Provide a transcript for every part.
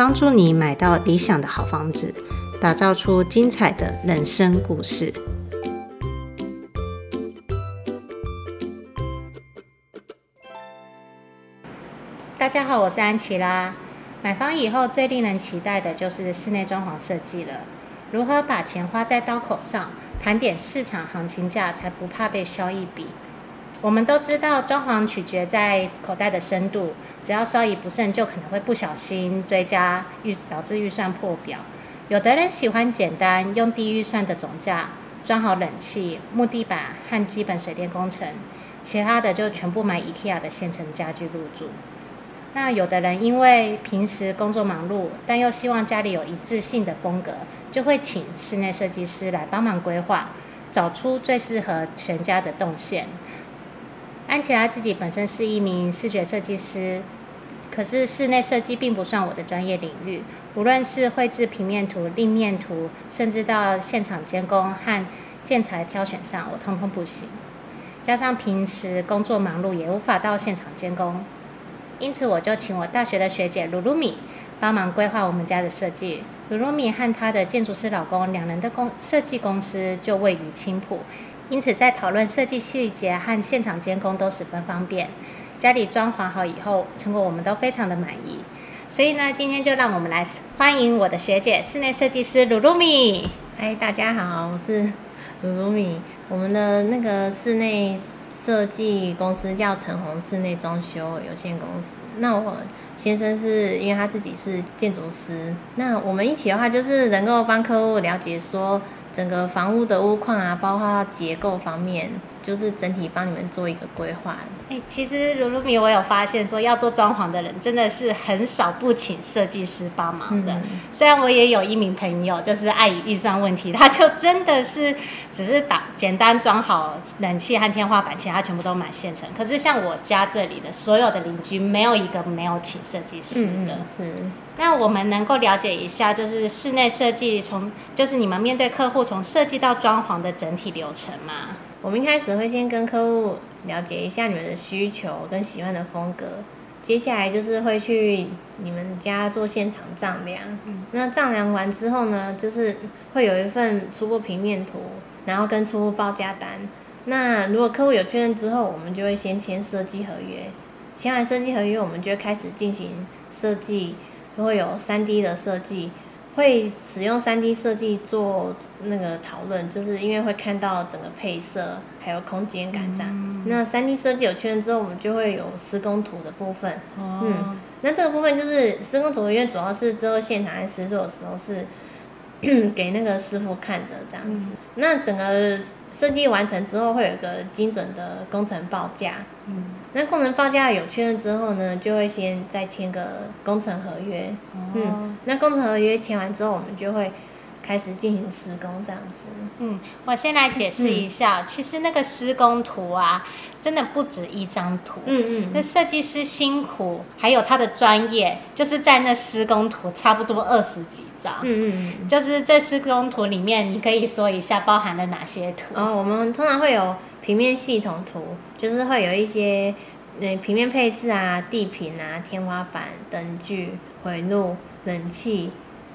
帮助你买到理想的好房子，打造出精彩的人生故事。大家好，我是安琪拉。买房以后最令人期待的就是室内装潢设计了。如何把钱花在刀口上，盘点市场行情价，才不怕被削一笔？我们都知道，装潢取决在口袋的深度，只要稍一不慎，就可能会不小心追加预，导致预算破表。有的人喜欢简单，用低预算的总价装好冷气、木地板和基本水电工程，其他的就全部买 IKEA 的现成家具入住。那有的人因为平时工作忙碌，但又希望家里有一致性的风格，就会请室内设计师来帮忙规划，找出最适合全家的动线。安琪拉自己本身是一名视觉设计师，可是室内设计并不算我的专业领域。无论是绘制平面图、立面图，甚至到现场监工和建材挑选上，我通通不行。加上平时工作忙碌，也无法到现场监工，因此我就请我大学的学姐鲁鲁米帮忙规划我们家的设计。鲁鲁米和她的建筑师老公两人的公设计公司就位于青埔。因此，在讨论设计细节和现场监工都十分方便。家里装潢好以后，成果我们都非常的满意。所以呢，今天就让我们来欢迎我的学姐，室内设计师噜噜米。嗨，大家好，我是噜噜米。我们的那个室内设计公司叫橙红室内装修有限公司。那我先生是因为他自己是建筑师，那我们一起的话，就是能够帮客户了解说。整个房屋的屋况啊，包括结构方面，就是整体帮你们做一个规划。哎、欸，其实噜噜米，我有发现说要做装潢的人真的是很少不请设计师帮忙的。嗯、虽然我也有一名朋友，就是碍于预算问题，他就真的是只是打简单装好冷气和天花板，其他全部都买现成。可是像我家这里的所有的邻居，没有一个没有请设计师的。嗯、是。那我们能够了解一下，就是室内设计从，就是你们面对客户从设计到装潢的整体流程吗？我们一开始会先跟客户了解一下你们的需求跟喜欢的风格，接下来就是会去你们家做现场丈量。嗯，那丈量完之后呢，就是会有一份初步平面图，然后跟初步报价单。那如果客户有确认之后，我们就会先签设计合约。签完设计合约，我们就会开始进行设计。就会有三 D 的设计，会使用三 D 设计做那个讨论，就是因为会看到整个配色还有空间感这样。嗯、那三 D 设计有确认之后，我们就会有施工图的部分。哦、嗯，那这个部分就是施工图，因为主要是之后现场在施作的时候是 给那个师傅看的这样子。嗯、那整个设计完成之后，会有一个精准的工程报价。嗯。那工程报价有确认之后呢，就会先再签个工程合约。哦、嗯，那工程合约签完之后，我们就会开始进行施工这样子。嗯，我先来解释一下，嗯、其实那个施工图啊，真的不止一张图。嗯嗯。嗯，那设计师辛苦，还有他的专业，就是在那施工图差不多二十几张。嗯嗯。就是这施工图里面，你可以说一下包含了哪些图？哦，我们通常会有。平面系统图就是会有一些，呃，平面配置啊、地坪啊、天花板、灯具、回路、冷气，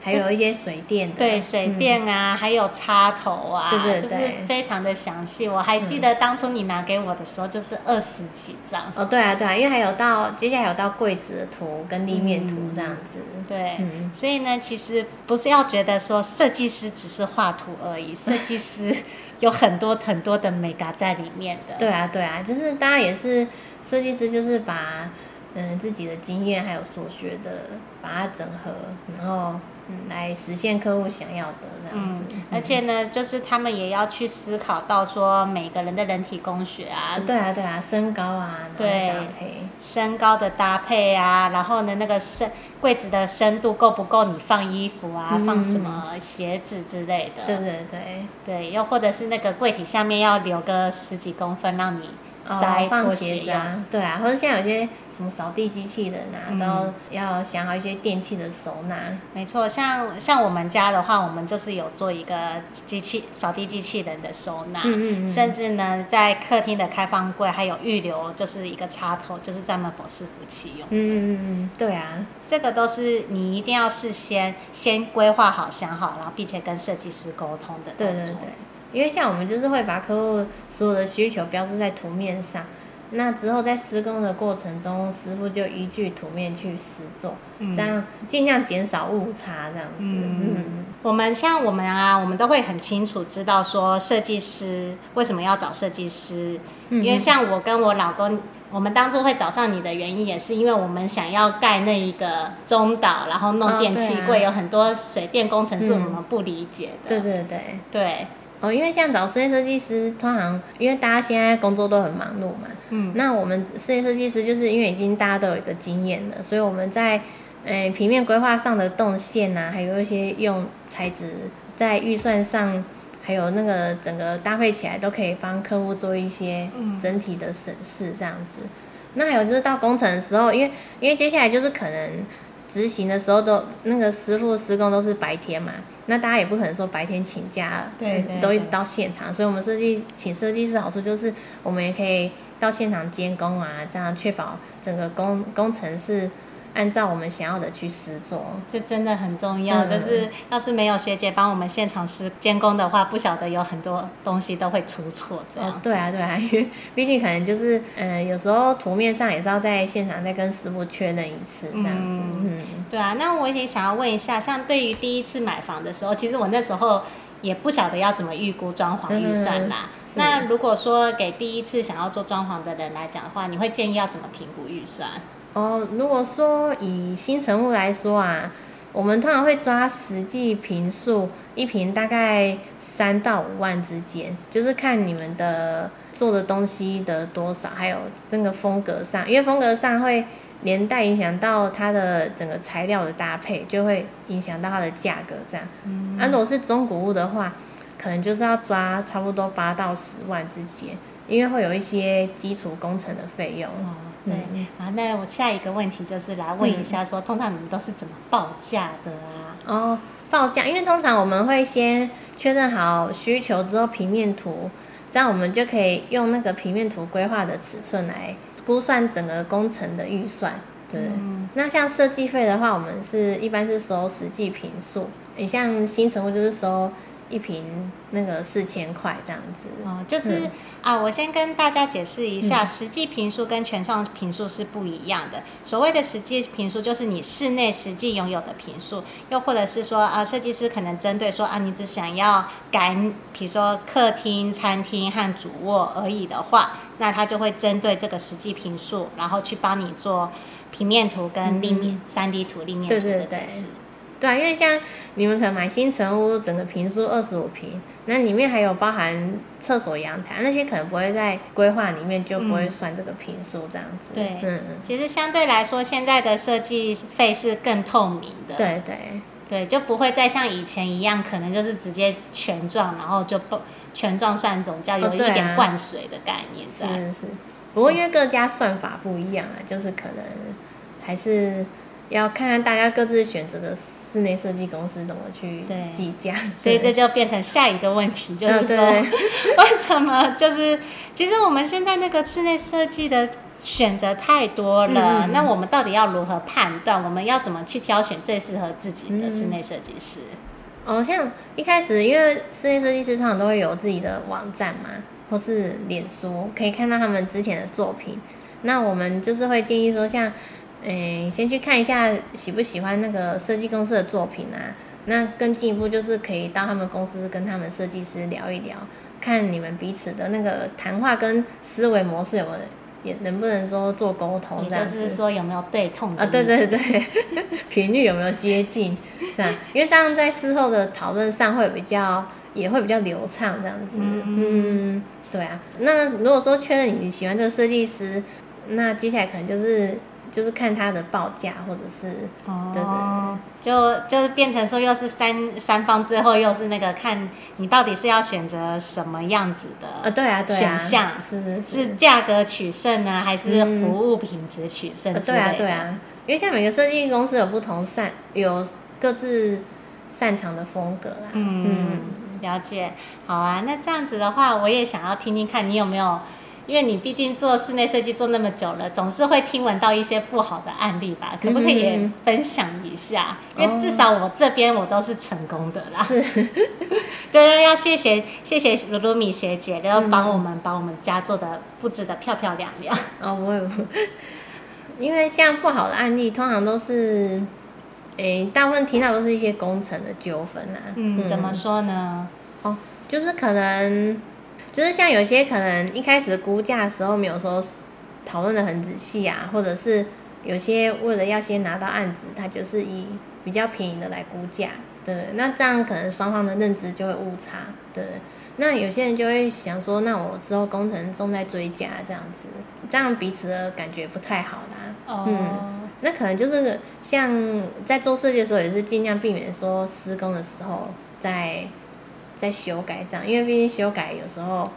还有一些水电的。对，水电啊，嗯、还有插头啊，对对对，就是非常的详细。我还记得当初你拿给我的时候，就是二十几张。哦，对啊，对啊，因为还有到接下来有到柜子的图跟立面图这样子。嗯、对，嗯、所以呢，其实不是要觉得说设计师只是画图而已，设计师。有很多很多的美感在里面的。对啊，对啊，就是大家也是设计师，就是把嗯自己的经验还有所学的，把它整合，然后嗯来实现客户想要的这样子。嗯，而且呢，就是他们也要去思考到说每个人的人体工学啊。对啊，对啊，身高啊，对，身高的搭配啊，然后呢那个身。柜子的深度够不够你放衣服啊，嗯、放什么鞋子之类的。对对对。对，又或者是那个柜体下面要留个十几公分，让你。塞拖鞋子啊，对啊，或者现在有些什么扫地机器人啊，嗯、都要想好一些电器的收纳。没错，像像我们家的话，我们就是有做一个机器扫地机器人的收纳，嗯甚至呢，在客厅的开放柜还有预留就是一个插头，就是专门 for 伺服器用。嗯嗯嗯，对啊，这个都是你一定要事先先规划好、想好，然后并且跟设计师沟通的。对对对。因为像我们就是会把客户所有的需求标示在图面上，那之后在施工的过程中，师傅就依据图面去施作，嗯、这样尽量减少误差，这样子。嗯，嗯。我们像我们啊，我们都会很清楚知道说设计师为什么要找设计师，嗯、因为像我跟我老公，我们当初会找上你的原因，也是因为我们想要盖那一个中岛，然后弄电器柜，哦啊、有很多水电工程是我们不理解的。对对对。对。哦，因为像找室内设计师，通常因为大家现在工作都很忙碌嘛，嗯，那我们室内设计师就是因为已经大家都有一个经验了，所以我们在，诶平面规划上的动线呐、啊，还有一些用材质，在预算上，还有那个整个搭配起来，都可以帮客户做一些整体的审视这样子。嗯、那还有就是到工程的时候，因为因为接下来就是可能。执行的时候都那个师傅施工都是白天嘛，那大家也不可能说白天请假，对，对，对，都一直到现场，所以我们设计请设计师好处就是我们也可以到现场监工啊，这样确保整个工工程是。按照我们想要的去施作，这真的很重要。嗯、就是要是没有学姐帮我们现场施监工的话，不晓得有很多东西都会出错。这样、哦。对啊，对啊，因为毕竟可能就是，嗯、呃，有时候图面上也是要在现场再跟师傅确认一次这样子。嗯，嗯对啊。那我也想要问一下，像对于第一次买房的时候，其实我那时候也不晓得要怎么预估装潢预算啦。嗯、那如果说给第一次想要做装潢的人来讲的话，你会建议要怎么评估预算？哦，如果说以新成物来说啊，我们通常会抓实际坪数，一坪大概三到五万之间，就是看你们的做的东西的多少，还有这个风格上，因为风格上会连带影响到它的整个材料的搭配，就会影响到它的价格这样。嗯。啊，如果是中古物的话，可能就是要抓差不多八到十万之间，因为会有一些基础工程的费用。对，好，那我下一个问题就是来问一下说，说、嗯、通常你们都是怎么报价的啊？哦，报价，因为通常我们会先确认好需求之后，平面图，这样我们就可以用那个平面图规划的尺寸来估算整个工程的预算。对，嗯、那像设计费的话，我们是一般是收实际平数，你像新成屋就是收。一瓶那个四千块这样子哦，就是、嗯、啊，我先跟大家解释一下，嗯、实际坪数跟权状坪数是不一样的。所谓的实际坪数，就是你室内实际拥有的坪数，又或者是说啊，设计师可能针对说啊，你只想要改，比如说客厅、餐厅和主卧而已的话，那他就会针对这个实际坪数，然后去帮你做平面图跟立面、三 D 图、立面图的解释。对对对对啊，因为像你们可能买新城屋，整个平数二十五平，那里面还有包含厕所、阳台，那些可能不会在规划里面，就不会算这个平数这样子。嗯、对，嗯，其实相对来说，现在的设计费是更透明的。对对对，就不会再像以前一样，可能就是直接全幢，然后就不全幢算总价，有一点灌水的概念在。哦啊、是是，不过因为各家算法不一样啊，就是可能还是。要看看大家各自选择的室内设计公司怎么去计价，所以这就变成下一个问题，就是说，为什么就是其实我们现在那个室内设计的选择太多了，那我们到底要如何判断？我们要怎么去挑选最适合自己的室内设计师？哦，像一开始，因为室内设计师通常都会有自己的网站嘛，或是脸书，可以看到他们之前的作品。那我们就是会建议说，像。诶，先去看一下喜不喜欢那个设计公司的作品啊。那更进一步就是可以到他们公司跟他们设计师聊一聊，看你们彼此的那个谈话跟思维模式有没有，也能不能说做沟通这样子。就是说有没有对痛啊？对对对，频率有没有接近？这样，因为这样在事后的讨论上会比较，也会比较流畅这样子。嗯，嗯，对啊。那如果说确认你喜欢这个设计师，那接下来可能就是。就是看它的报价或者是，哦，对对对，就就是变成说又是三三方，最后又是那个看你到底是要选择什么样子的啊，对啊，对啊，选项是是是，价格取胜呢，还是服务品质取胜？对啊，对啊，因为像每个设计公司有不同擅有各自擅长的风格啦，嗯，嗯，了解，好啊，那这样子的话，我也想要听听看你有没有。因为你毕竟做室内设计做那么久了，总是会听闻到一些不好的案例吧？可不可以也分享一下？嗯、因为至少我这边我都是成功的啦。是，就是要谢谢谢谢露露米学姐，然后帮我们把我们家做的布置的漂漂亮亮。哦，我有，因为像不好的案例，通常都是，诶，大部分听到都是一些工程的纠纷啊。嗯，怎么说呢？哦，就是可能。就是像有些可能一开始估价的时候没有说讨论的很仔细啊，或者是有些为了要先拿到案子，他就是以比较便宜的来估价，对，那这样可能双方的认知就会误差，对。那有些人就会想说，那我之后工程重在追加这样子，这样彼此的感觉不太好啦。哦。嗯，那可能就是像在做设计的时候，也是尽量避免说施工的时候在。在修改这样，因为毕竟修改有时候，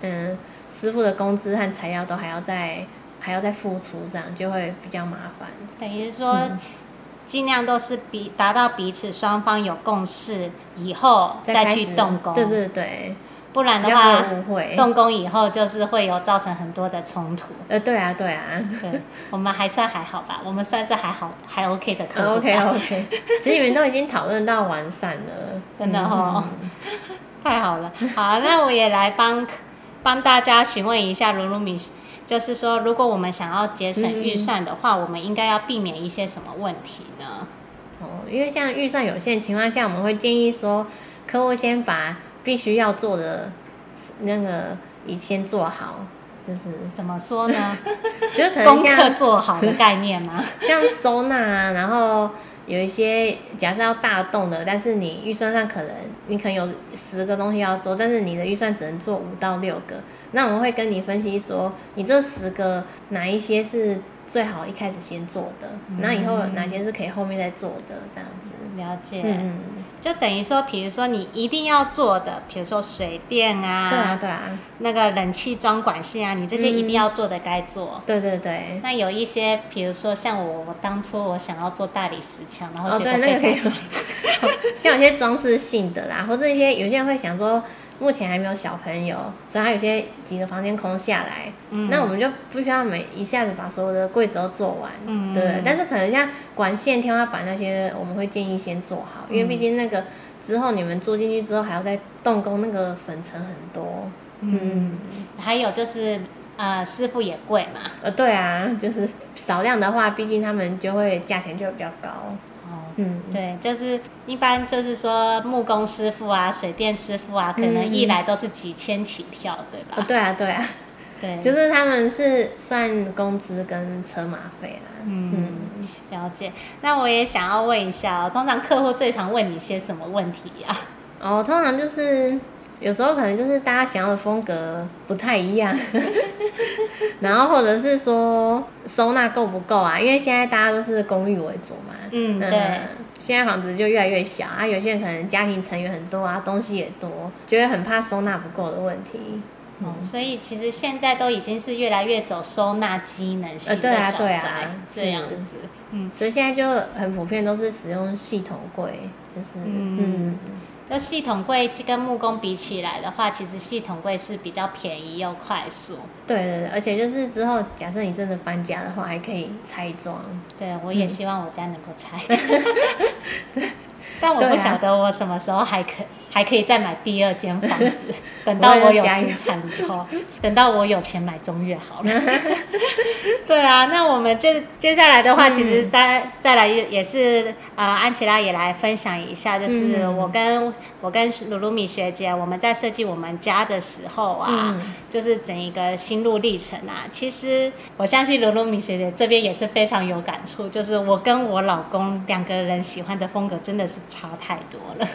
嗯，师傅的工资和材料都还要再还要再付出，这样就会比较麻烦。等于说，尽、嗯、量都是彼达到彼此双方有共识以后再去动工。对对对，不然的话，动工以后就是会有造成很多的冲突。呃，对啊，对啊，对，我们还算还好吧，我们算是还好还 OK 的客户。OK OK，其实你们都已经讨论到完善了，真的哦。嗯太好了，好，那我也来帮帮大家询问一下卢卢米，就是说，如果我们想要节省预算的话，嗯、我们应该要避免一些什么问题呢？哦，因为像预算有限情况下，我们会建议说，客户先把必须要做的那个你先做好，就是怎么说呢？就是可能像做好的概念吗？像收纳啊，然后。有一些假设要大动的，但是你预算上可能你可能有十个东西要做，但是你的预算只能做五到六个，那我们会跟你分析说，你这十个哪一些是最好一开始先做的，那、嗯、以后哪些是可以后面再做的，这样子。了解。嗯。就等于说，比如说你一定要做的，比如说水电啊，对啊对啊，那个冷气装管线啊，你这些一定要做的该做。嗯、对对对。那有一些，比如说像我，我当初我想要做大理石墙，然后哦对，那个可以做。像有些装饰性的啦，或者一些有些人会想说。目前还没有小朋友，所以他有些几个房间空下来，嗯，那我们就不需要每一下子把所有的柜子都做完，嗯，对。但是可能像管线、天花板那些，我们会建议先做好，因为毕竟那个之后你们住进去之后还要再动工，那个粉尘很多，嗯。嗯，还有就是，呃，师傅也贵嘛，呃，对啊，就是少量的话，毕竟他们就会价钱就会比较高。嗯，对，就是一般就是说木工师傅啊、水电师傅啊，可能一来都是几千起跳，对吧？哦，对啊，对啊，对，就是他们是算工资跟车马费啦。嗯，嗯，了解。那我也想要问一下哦，通常客户最常问你些什么问题呀？哦，通常就是有时候可能就是大家想要的风格不太一样，然后或者是说收纳够不够啊？因为现在大家都是公寓为主嘛。嗯，对，现在房子就越来越小啊，有些人可能家庭成员很多啊，东西也多，觉得很怕收纳不够的问题。嗯，所以其实现在都已经是越来越走收纳机能型的对啊，对啊，这样子。嗯，所以现在就很普遍都是使用系统柜，就是嗯。嗯那系统柜跟木工比起来的话，其实系统柜是比较便宜又快速。对对对，而且就是之后假设你真的搬家的话，还可以拆装。对，我也希望我家能够拆。对，但我不晓得我什么时候还可。还可以再买第二间房子，等到我有资产以后，等到我有钱买中越好了。对啊，那我们接接下来的话，其实再再来也是呃，安琪拉也来分享一下，就是我跟我跟鲁鲁米学姐我们在设计我们家的时候啊，就是整一个心路历程啊。其实我相信鲁鲁米学姐这边也是非常有感触，就是我跟我老公两个人喜欢的风格真的是差太多了。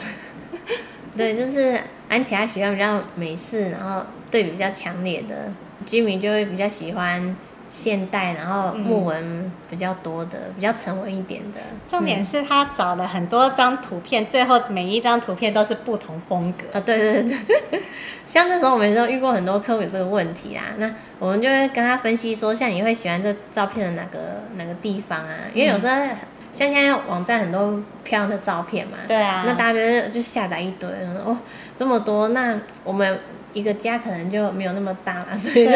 对，就是安琪拉喜欢比较美式，然后对比比较强烈的，居民就会比较喜欢现代，然后木纹比较多的，嗯、比较沉稳一点的。重点是他找了很多张图片，嗯、最后每一张图片都是不同风格。啊，对对对，像那时候我们就遇过很多客户有这个问题啊，那我们就会跟他分析说，像你会喜欢这照片的哪个哪个地方啊？因为有时候像现在网站很多漂亮的照片嘛，对啊，那大家觉得就下载一堆，哦，这么多，那我们。一个家可能就没有那么大了，所以就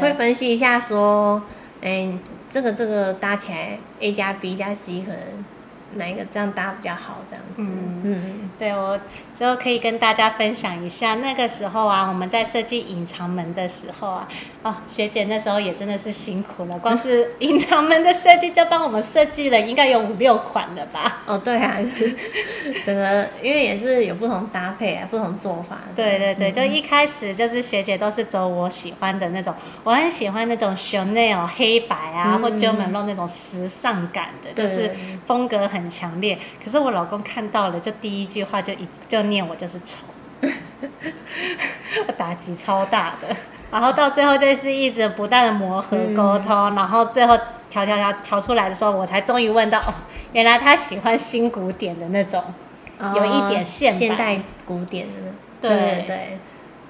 会分析一下说，哎、欸，这个这个搭起来 A 加 B 加 C 可能。哪一个这样搭比较好？这样子，嗯嗯，对，我之后可以跟大家分享一下，那个时候啊，我们在设计隐藏门的时候啊，哦，学姐那时候也真的是辛苦了，光是 隐藏门的设计就帮我们设计了，应该有五六款了吧？哦，对啊，整个因为也是有不同搭配啊，不同做法。对对对，就一开始就是学姐都是走我喜欢的那种，我很喜欢那种 Chanel 黑白啊，嗯、或 Jo Malone 那种时尚感的，就是风格很。很强烈，可是我老公看到了，就第一句话就一就念我就是丑，打击超大的。然后到最后就是一直不断的磨合沟通，嗯、然后最后调调调调出来的时候，我才终于问到哦，原来他喜欢新古典的那种，哦、有一点现现代古典的，对。对，对对，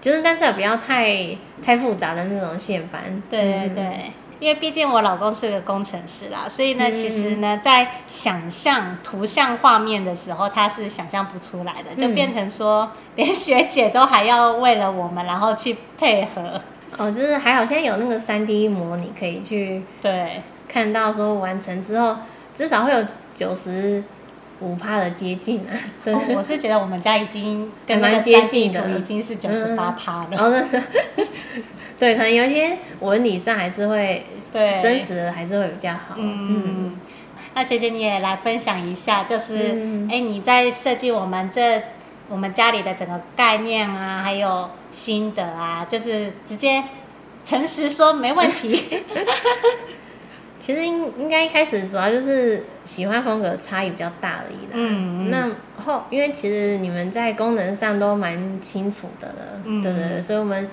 就是但是也不要太太复杂的那种线版，对对对。嗯因为毕竟我老公是个工程师啦，所以呢，其实呢，在想象图像画面的时候，他是想象不出来的，就变成说，连学姐都还要为了我们，然后去配合。哦，就是还好，现在有那个三 D 模拟可以去对看到说完成之后，至少会有九十五趴的接近啊。对，我是觉得我们家已经跟那个三 D 图已经是九十八趴了。嗯对，可能有一些纹理上还是会，对，真实的还是会比较好。嗯，嗯，那学姐你也来分享一下，就是，哎、嗯欸，你在设计我们这我们家里的整个概念啊，还有心得啊，就是直接诚实说没问题。其实应应该一开始主要就是喜欢风格差异比较大而已啦。嗯，那后因为其实你们在功能上都蛮清楚的了，嗯、对对对，所以我们。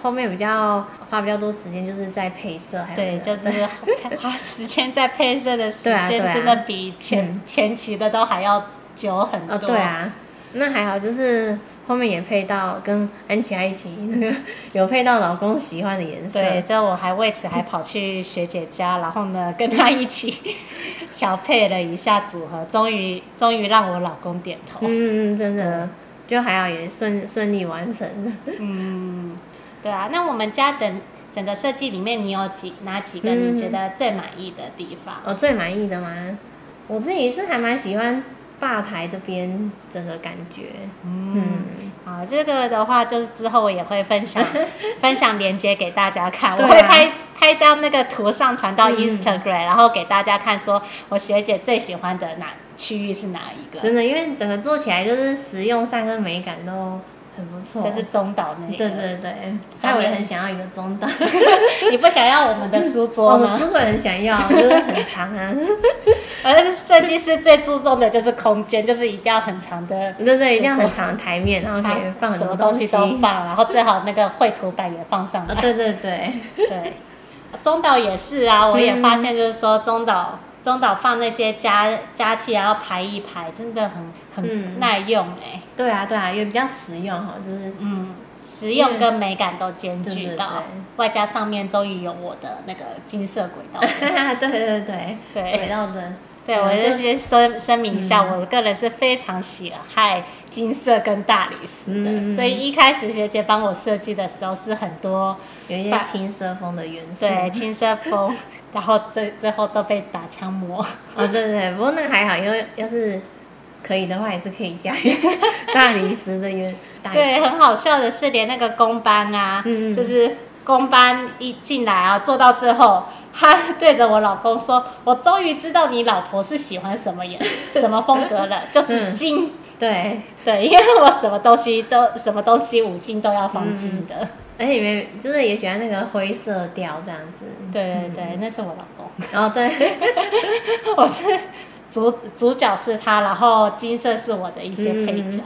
后面比较花比较多时间，就是在配色，还有对，就是 花时间在配色的时间，真的比前、啊啊嗯、前期的都还要久很多。哦，对啊，那还好，就是后面也配到跟安琪拉一起那个有配到老公喜欢的颜色。对，就我还为此还跑去学姐家，然后呢跟她一起 调配了一下组合，终于终于让我老公点头。嗯嗯，真的，就还好也顺顺利完成了。嗯。对啊，那我们家整整个设计里面，你有几哪几个你觉得最满意的地方？我、嗯哦、最满意的吗？我自己是还蛮喜欢吧台这边整个感觉。嗯，嗯好，这个的话就是之后我也会分享 分享链接给大家看，啊、我会拍拍张那个图上传到 Instagram，、嗯、然后给大家看，说我学姐最喜欢的哪区域是哪一个？真的，因为整个做起来就是实用上跟美感都。很不错，就是中岛那个。对对对，所以我也很想要一个中岛。你不想要我们的书桌吗？我书桌很想要，就是很长啊。反正设计师最注重的就是空间，就是一定要很长的。对对，一定要很长的台面，然后可以放很多东西都放，然后最好那个绘图板也放上来。对对对对，中岛也是啊，我也发现就是说中岛。中岛放那些加加气，然后排一排，真的很很耐用哎、欸嗯。对啊，对啊，也比较实用哈，就是嗯，实用跟美感都兼具到，对对对，外加上面终于有我的那个金色轨道。对 对对对，对轨道灯。对，我就先说声明一下，嗯、我个人是非常喜爱金色跟大理石的，嗯、所以一开始学姐帮我设计的时候是很多有一些青色风的元素，对，青色风，然后最最后都被打枪磨。哦，对对对，不过那个还好，因为要是可以的话，也是可以加一些 大理石的原。对，很好笑的是，连那个工班啊，嗯、就是工班一进来啊，做到最后。他对着我老公说：“我终于知道你老婆是喜欢什么颜、什么风格了，就是金。嗯”对对，因为我什么东西都、什么东西五金都要放金的。而且里面就是也喜欢那个灰色调这样子。对对对，嗯、那是我老公。然后对，我是主主角是他，然后金色是我的一些配角。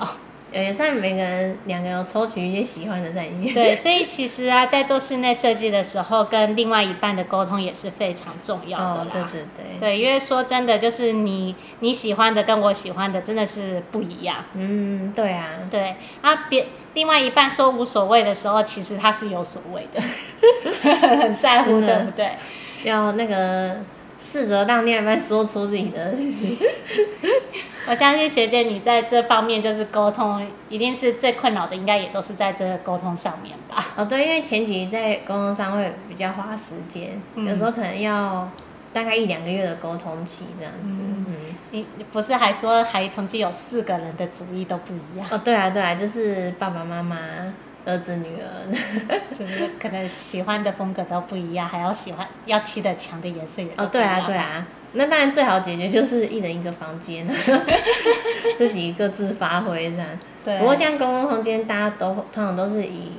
嗯、也算每个人两个人抽取一些喜欢的在里面。对，所以其实啊，在做室内设计的时候，跟另外一半的沟通也是非常重要的啦。哦，对对对。对，因为说真的，就是你你喜欢的跟我喜欢的真的是不一样。嗯，对啊。对啊，别另外一半说无所谓的时候，其实他是有所谓的，很在乎，对不对？要那个试着让另外一半说出自己的。我相信学姐你在这方面就是沟通，一定是最困扰的，应该也都是在这个沟通上面吧？哦，对，因为前期在沟通上会比较花时间，嗯、有时候可能要大概一两个月的沟通期这样子。嗯，嗯你你不是还说还曾经有四个人的主意都不一样？哦，对啊，对啊，就是爸爸妈妈、儿子、女儿，就是可能喜欢的风格都不一样，还要喜欢要漆的墙的颜色也哦，对啊，对啊。那当然最好解决就是一人一个房间，自己各自发挥这样。对。不过像公共空间，大家都通常都是以，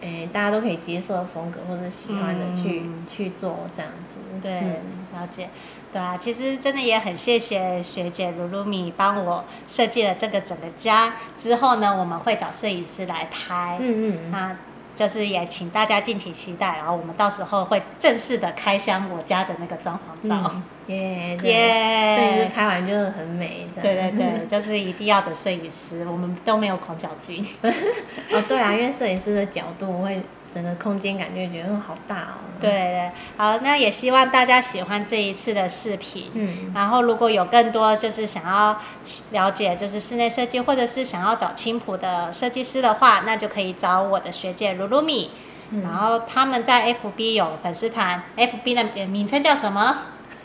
诶、欸，大家都可以接受的风格或者喜欢的去、嗯、去做这样子。对，嗯、了解。对啊，其实真的也很谢谢学姐噜噜米帮我设计了这个整个家。之后呢，我们会找摄影师来拍。嗯嗯。那。就是也请大家敬请期待，然后我们到时候会正式的开箱我家的那个装潢照。耶 耶！摄影师拍完就很美。对对对，就是一定要的摄影师，我们都没有恐脚镜。哦，对啊，因为摄影师的角度会。整个空间感觉觉得好大哦。对对，好，那也希望大家喜欢这一次的视频。嗯。然后，如果有更多就是想要了解就是室内设计，或者是想要找青浦的设计师的话，那就可以找我的学姐卢露米。嗯。然后他们在 FB 有粉丝团，FB 的名称叫什么？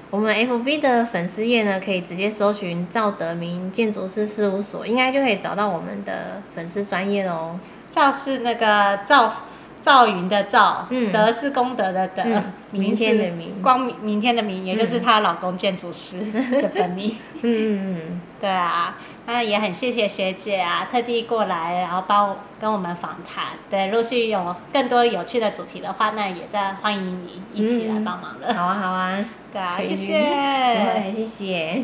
我们 FB 的粉丝页呢，可以直接搜寻赵德明建筑师事务所，应该就可以找到我们的粉丝专业哦。赵是那个赵。赵云的赵，嗯、德是功德的德，嗯、明天的明，光明明天的明，也就是她老公建筑师 的本名。嗯嗯嗯，对啊，那也很谢谢学姐啊，特地过来，然后帮我跟我们访谈。对，陆续有更多有趣的主题的话，那也在欢迎你一起来帮忙了。嗯、好啊好啊，对啊，谢谢，谢谢。